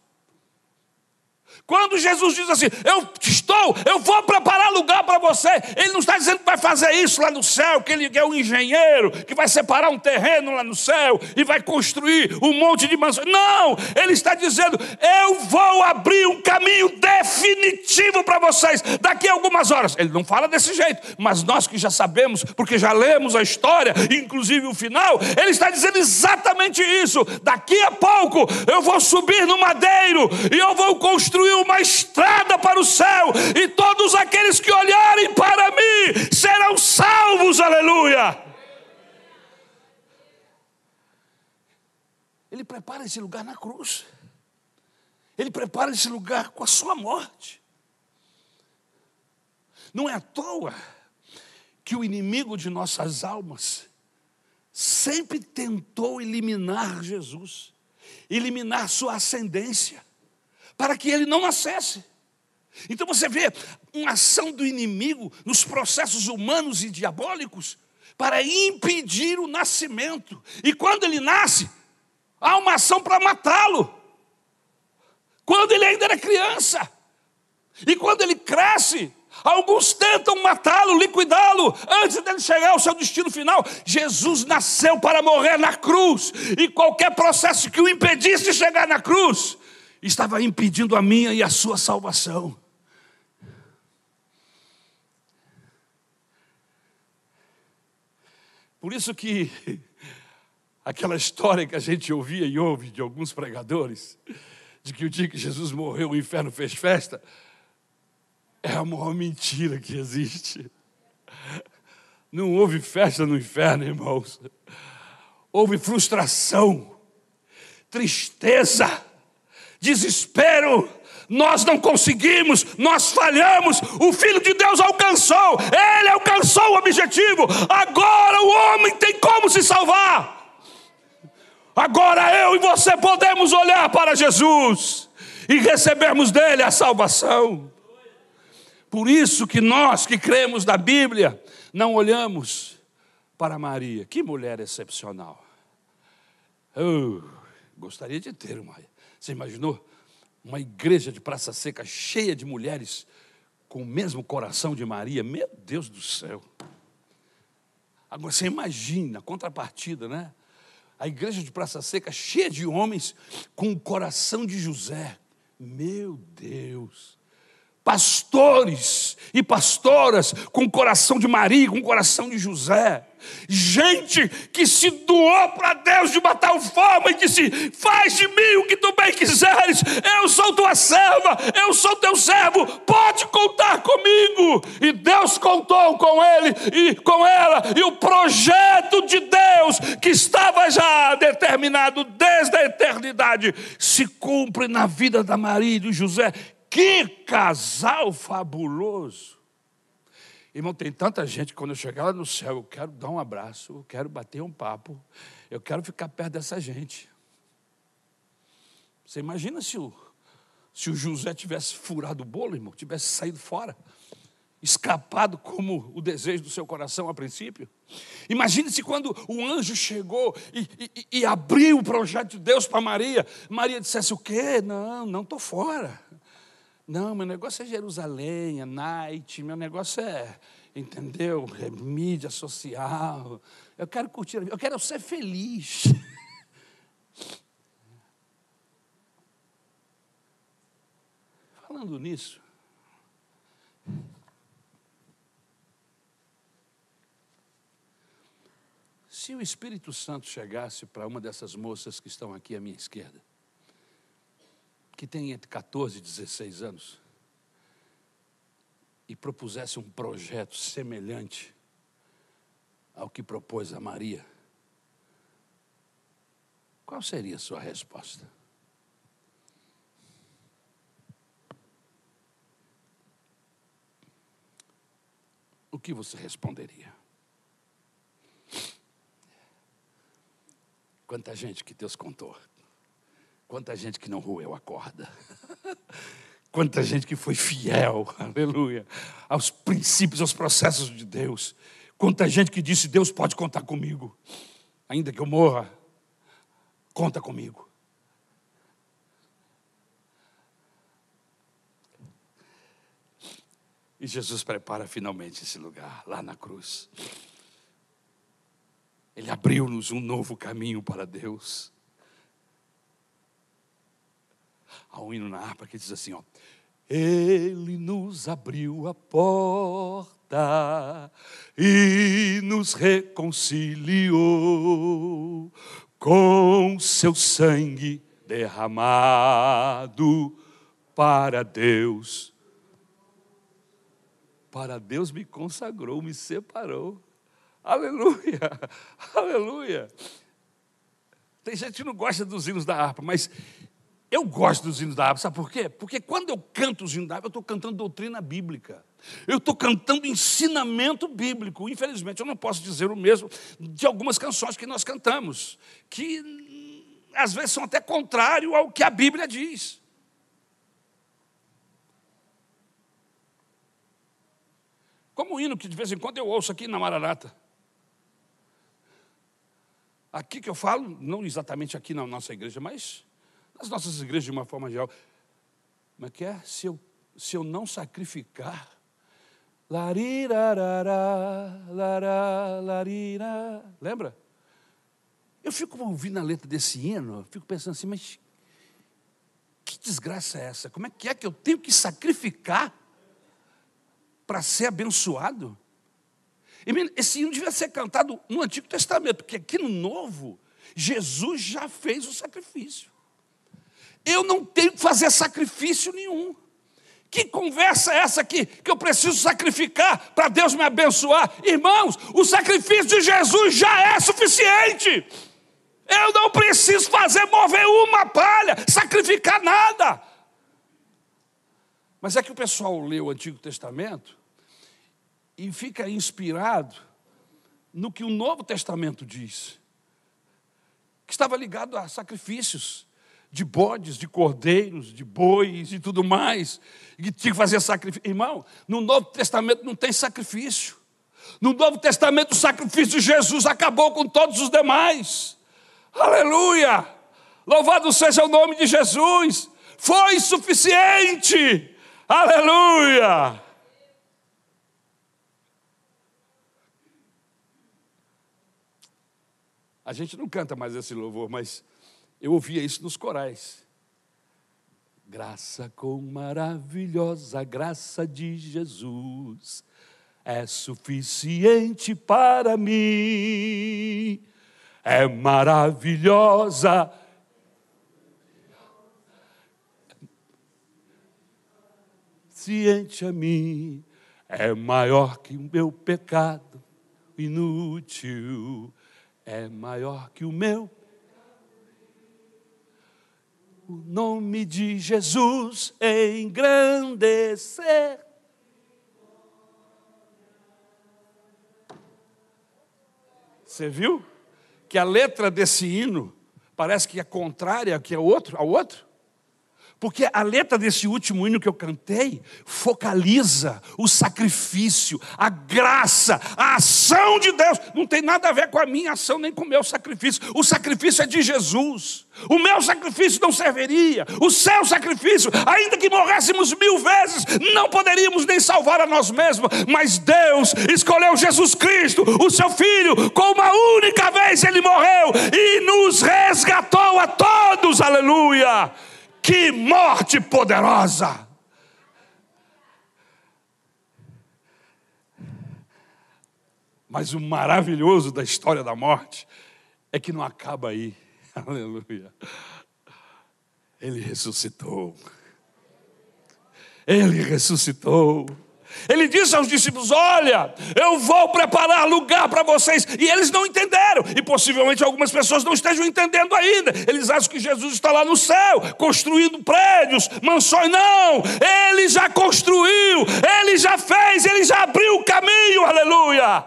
Quando Jesus diz assim, eu estou, eu vou preparar lugar para você, ele não está dizendo que vai fazer isso lá no céu, que ele é um engenheiro, que vai separar um terreno lá no céu e vai construir um monte de mansões. Não, ele está dizendo, eu vou abrir um caminho definitivo para vocês daqui a algumas horas. Ele não fala desse jeito, mas nós que já sabemos, porque já lemos a história, inclusive o final, ele está dizendo exatamente isso. Daqui a pouco eu vou subir no madeiro e eu vou construir uma estrada para o céu, e todos aqueles que olharem para mim serão salvos, aleluia. Ele prepara esse lugar na cruz, ele prepara esse lugar com a sua morte. Não é à toa que o inimigo de nossas almas sempre tentou eliminar Jesus, eliminar sua ascendência para que ele não nascesse. Então você vê uma ação do inimigo nos processos humanos e diabólicos para impedir o nascimento. E quando ele nasce, há uma ação para matá-lo. Quando ele ainda era criança. E quando ele cresce, Alguns tentam matá-lo, liquidá-lo, antes dele chegar ao seu destino final. Jesus nasceu para morrer na cruz, e qualquer processo que o impedisse de chegar na cruz, estava impedindo a minha e a sua salvação. Por isso que aquela história que a gente ouvia e ouve de alguns pregadores, de que o dia que Jesus morreu o inferno fez festa, é a maior mentira que existe. Não houve festa no inferno, irmãos. Houve frustração, tristeza, desespero, nós não conseguimos, nós falhamos, o Filho de Deus alcançou, ele alcançou o objetivo, agora o homem tem como se salvar. Agora eu e você podemos olhar para Jesus e recebermos dele a salvação. Por isso que nós que cremos na Bíblia, não olhamos para Maria. Que mulher excepcional. Eu gostaria de ter uma você imaginou? Uma igreja de Praça Seca cheia de mulheres com o mesmo coração de Maria. Meu Deus do céu. Agora você imagina a contrapartida, né? A igreja de Praça Seca cheia de homens com o coração de José. Meu Deus pastores e pastoras com coração de Maria, com coração de José. Gente que se doou para Deus de uma tal forma e disse: Faz de mim o que tu bem quiseres, eu sou tua serva, eu sou teu servo, pode contar comigo. E Deus contou com ele e com ela, e o projeto de Deus, que estava já determinado desde a eternidade, se cumpre na vida da Maria e do José, que casal fabuloso! Irmão, tem tanta gente quando eu chegar lá no céu, eu quero dar um abraço, eu quero bater um papo, eu quero ficar perto dessa gente. Você imagina se o, se o José tivesse furado o bolo, irmão, tivesse saído fora, escapado como o desejo do seu coração a princípio? Imagine se quando o anjo chegou e, e, e abriu o projeto de Deus para Maria, Maria dissesse o quê? Não, não estou fora. Não, meu negócio é Jerusalém, é night, meu negócio é, entendeu? É mídia social. Eu quero curtir, eu quero ser feliz. Falando nisso, se o Espírito Santo chegasse para uma dessas moças que estão aqui à minha esquerda, que tem entre 14 e 16 anos, e propusesse um projeto semelhante ao que propôs a Maria, qual seria a sua resposta? O que você responderia? Quanta gente que Deus contou. Quanta gente que não roeu a corda. Quanta gente que foi fiel, aleluia, aos princípios, aos processos de Deus. Quanta gente que disse: Deus pode contar comigo, ainda que eu morra, conta comigo. E Jesus prepara finalmente esse lugar, lá na cruz. Ele abriu-nos um novo caminho para Deus. Há um hino na harpa que diz assim: ó, Ele nos abriu a porta e nos reconciliou com seu sangue derramado para Deus. Para Deus me consagrou, me separou. Aleluia, aleluia. Tem gente que não gosta dos hinos da harpa, mas eu gosto dos hinos da harpa, sabe por quê? Porque quando eu canto os hinos da harpa, eu estou cantando doutrina bíblica. Eu estou cantando ensinamento bíblico. Infelizmente, eu não posso dizer o mesmo de algumas canções que nós cantamos, que hum, às vezes são até contrário ao que a Bíblia diz. Como o hino que de vez em quando eu ouço aqui na Mararata. Aqui que eu falo, não exatamente aqui na nossa igreja, mas nas nossas igrejas de uma forma geral. Como é que é? Se eu, se eu não sacrificar, larirarará, lará, larira, lembra? Eu fico ouvindo a letra desse hino, fico pensando assim, mas que desgraça é essa? Como é que é que eu tenho que sacrificar para ser abençoado? Esse hino devia ser cantado no Antigo Testamento, porque aqui no Novo, Jesus já fez o sacrifício. Eu não tenho que fazer sacrifício nenhum. Que conversa é essa aqui que eu preciso sacrificar para Deus me abençoar? Irmãos, o sacrifício de Jesus já é suficiente. Eu não preciso fazer mover uma palha, sacrificar nada. Mas é que o pessoal lê o Antigo Testamento e fica inspirado no que o Novo Testamento diz, que estava ligado a sacrifícios de bodes, de cordeiros, de bois e tudo mais, e tinha que fazer sacrifício. Irmão, no Novo Testamento não tem sacrifício. No Novo Testamento, o sacrifício de Jesus acabou com todos os demais. Aleluia! Louvado seja o nome de Jesus. Foi suficiente. Aleluia! A gente não canta mais esse louvor, mas eu ouvia isso nos corais. Graça com maravilhosa graça de Jesus é suficiente para mim. É maravilhosa. Ciente a mim, é maior que o meu pecado inútil, é maior que o meu o nome de Jesus engrandecer. Você viu que a letra desse hino parece que é contrária que é outro, ao outro? Porque a letra desse último hino que eu cantei focaliza o sacrifício, a graça, a ação de Deus. Não tem nada a ver com a minha ação nem com o meu sacrifício. O sacrifício é de Jesus. O meu sacrifício não serviria. O seu sacrifício, ainda que morrêssemos mil vezes, não poderíamos nem salvar a nós mesmos. Mas Deus escolheu Jesus Cristo, o seu Filho, com uma única vez ele morreu e nos resgatou a todos. Aleluia! Que morte poderosa! Mas o maravilhoso da história da morte é que não acaba aí. Aleluia. Ele ressuscitou. Ele ressuscitou. Ele disse aos discípulos: Olha, eu vou preparar lugar para vocês. E eles não entenderam. E possivelmente algumas pessoas não estejam entendendo ainda. Eles acham que Jesus está lá no céu, construindo prédios, mansões. Não! Ele já construiu, ele já fez, ele já abriu o caminho. Aleluia!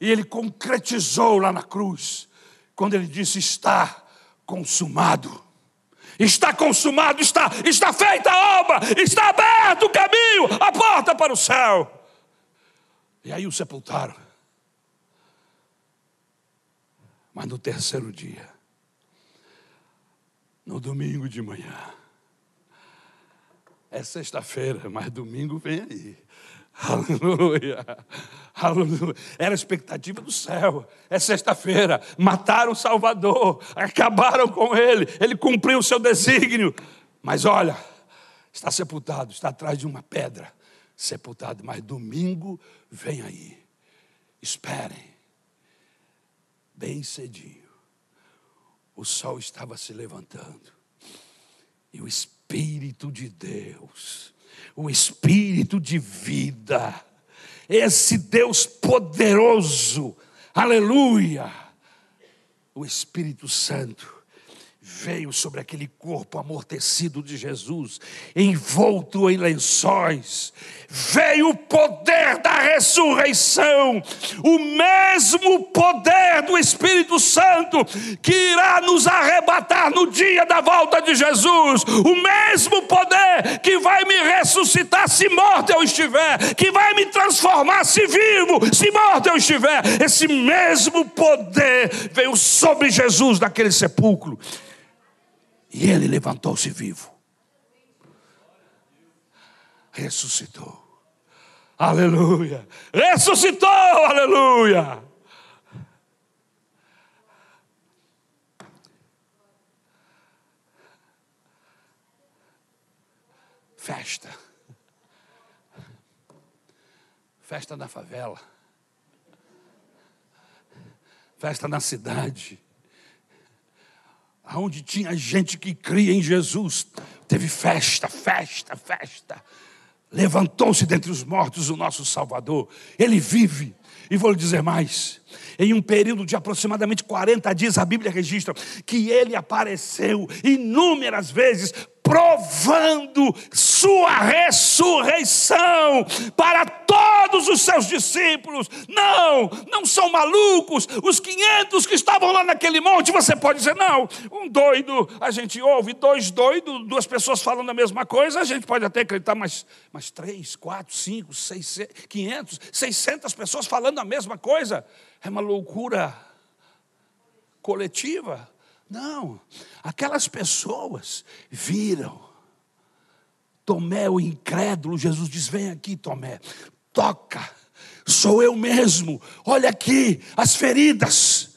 E ele concretizou lá na cruz, quando ele disse: Está consumado. Está consumado, está, está feita a obra, está aberto o caminho, a porta para o céu. E aí o sepultaram. Mas no terceiro dia, no domingo de manhã, é sexta-feira, mas domingo vem aí. Aleluia. Aleluia. Era a expectativa do céu. É sexta-feira. Mataram o Salvador. Acabaram com ele. Ele cumpriu o seu desígnio. Mas olha, está sepultado, está atrás de uma pedra. Sepultado. Mas domingo vem aí. Esperem. Bem cedinho. O sol estava se levantando. E o Espírito de Deus o espírito de vida, esse Deus poderoso, aleluia, o Espírito Santo veio sobre aquele corpo amortecido de Jesus, envolto em lençóis. Veio o poder da ressurreição, o mesmo poder do Espírito Santo que irá nos arrebatar no dia da volta de Jesus, o mesmo poder que vai me ressuscitar se morto eu estiver, que vai me transformar se vivo, se morto eu estiver. Esse mesmo poder veio sobre Jesus naquele sepulcro e ele levantou-se vivo. Ressuscitou. Aleluia. Ressuscitou, aleluia. Festa. Festa na favela. Festa na cidade onde tinha gente que cria em Jesus, teve festa, festa, festa. Levantou-se dentre os mortos o nosso Salvador, ele vive. E vou lhe dizer mais: em um período de aproximadamente 40 dias, a Bíblia registra que ele apareceu inúmeras vezes provando sua ressurreição para todos os seus discípulos. Não, não são malucos. Os 500 que estavam lá naquele monte, você pode dizer, não, um doido, a gente ouve dois doidos, duas pessoas falando a mesma coisa, a gente pode até acreditar, mas, mas três, quatro, cinco, seis, quinhentos, seiscentas pessoas falando a mesma coisa, é uma loucura coletiva. Não, aquelas pessoas viram. Tomé, o incrédulo, Jesus diz: Vem aqui, Tomé, toca, sou eu mesmo, olha aqui as feridas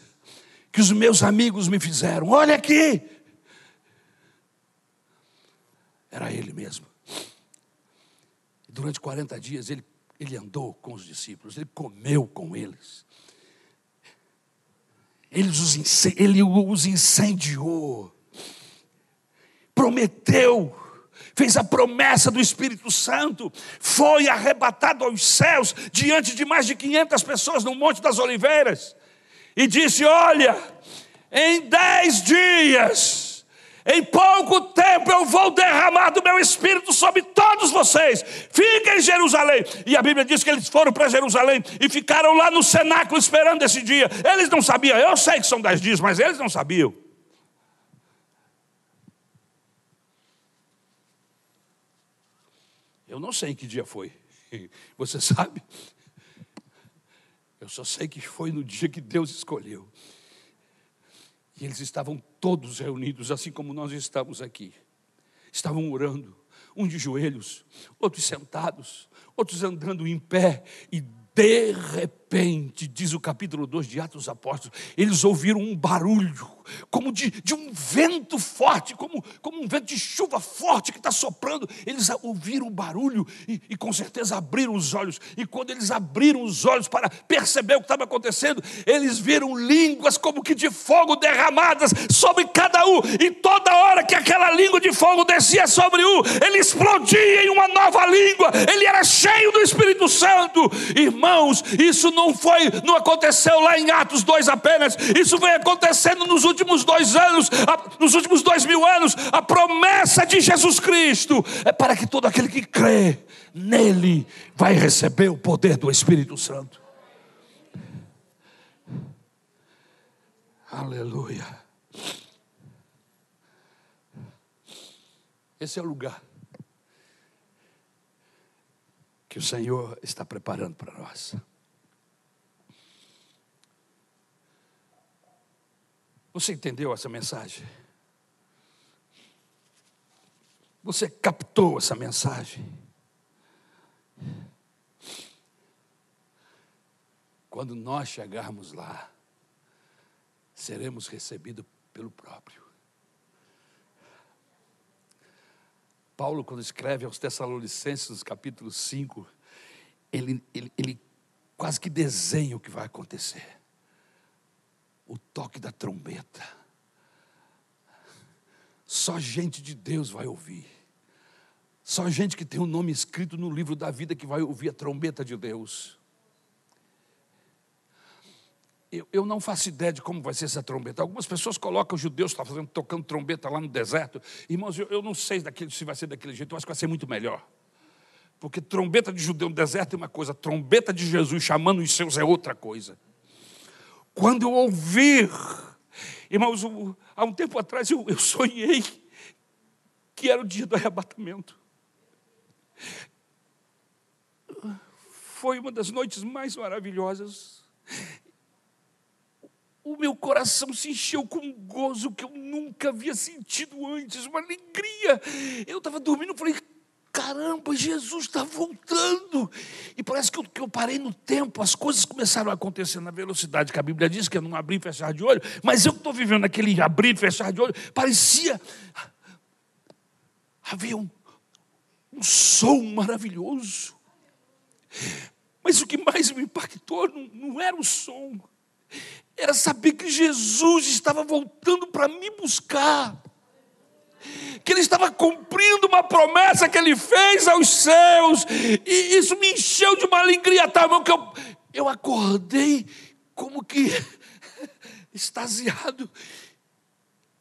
que os meus amigos me fizeram, olha aqui. Era ele mesmo. Durante 40 dias ele, ele andou com os discípulos, ele comeu com eles ele os, ele os incendiou, prometeu, fez a promessa do Espírito Santo, foi arrebatado aos céus diante de mais de 500 pessoas no Monte das Oliveiras e disse: Olha, em dez dias em pouco tempo eu vou derramar do meu espírito sobre todos vocês. Fiquem em Jerusalém. E a Bíblia diz que eles foram para Jerusalém e ficaram lá no cenáculo esperando esse dia. Eles não sabiam, eu sei que são dez dias, mas eles não sabiam. Eu não sei que dia foi. Você sabe? Eu só sei que foi no dia que Deus escolheu. E eles estavam todos reunidos, assim como nós estamos aqui. Estavam orando, uns de joelhos, outros sentados, outros andando em pé e de repente, diz o capítulo 2 de Atos dos Apóstolos, eles ouviram um barulho, como de, de um vento forte, como, como um vento de chuva forte que está soprando. Eles ouviram o barulho e, e, com certeza abriram os olhos. E quando eles abriram os olhos para perceber o que estava acontecendo, eles viram línguas como que de fogo derramadas sobre cada um. E toda hora que aquela língua de fogo descia sobre um, ele explodia em uma nova língua. Ele era cheio do Espírito Santo. Irmãos, isso não foi, não aconteceu lá em Atos 2 apenas. Isso vem acontecendo nos últimos dois anos, nos últimos dois mil anos, a promessa de Jesus Cristo é para que todo aquele que crê nele vai receber o poder do Espírito Santo. Aleluia. Esse é o lugar que o Senhor está preparando para nós. Você entendeu essa mensagem? Você captou essa mensagem? Quando nós chegarmos lá, seremos recebidos pelo próprio. Paulo, quando escreve aos Tessalonicenses, capítulo 5, ele, ele, ele quase que desenha o que vai acontecer o toque da trombeta. Só gente de Deus vai ouvir. Só gente que tem o um nome escrito no livro da vida que vai ouvir a trombeta de Deus. Eu, eu não faço ideia de como vai ser essa trombeta. Algumas pessoas colocam os judeus tá fazendo, tocando trombeta lá no deserto. Irmãos, eu, eu não sei daquele, se vai ser daquele jeito, eu acho que vai ser muito melhor. Porque trombeta de judeu no deserto é uma coisa, trombeta de Jesus chamando os seus é outra coisa. Quando eu ouvir, irmãos, há um tempo atrás eu, eu sonhei que era o dia do arrebatamento. Foi uma das noites mais maravilhosas. O meu coração se encheu com um gozo que eu nunca havia sentido antes, uma alegria. Eu estava dormindo e falei, caramba, Jesus está voltando. E parece que eu, que eu, parei no tempo, as coisas começaram a acontecer na velocidade que a Bíblia diz, que é não abrir e fechar de olho, mas eu estou vivendo aquele abrir e fechar de olho, parecia. Havia um, um som maravilhoso. Mas o que mais me impactou não, não era o som, era saber que Jesus estava voltando para me buscar que ele estava cumprindo uma promessa que ele fez aos seus, e isso me encheu de uma alegria tal, que eu, eu acordei como que extasiado,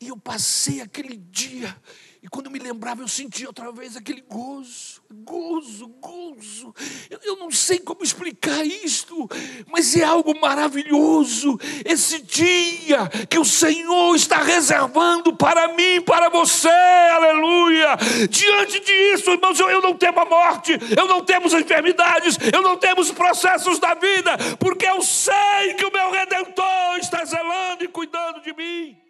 e eu passei aquele dia e quando eu me lembrava, eu sentia outra vez aquele gozo, gozo, gozo. Eu, eu, não sei como explicar isto, mas é algo maravilhoso. Esse dia que o Senhor está reservando para mim, para você, aleluia. Diante disso, irmãos, eu, eu não temo a morte, eu não temos enfermidades, eu não temos processos da vida, porque eu sei que o meu Redentor está zelando e cuidando de mim.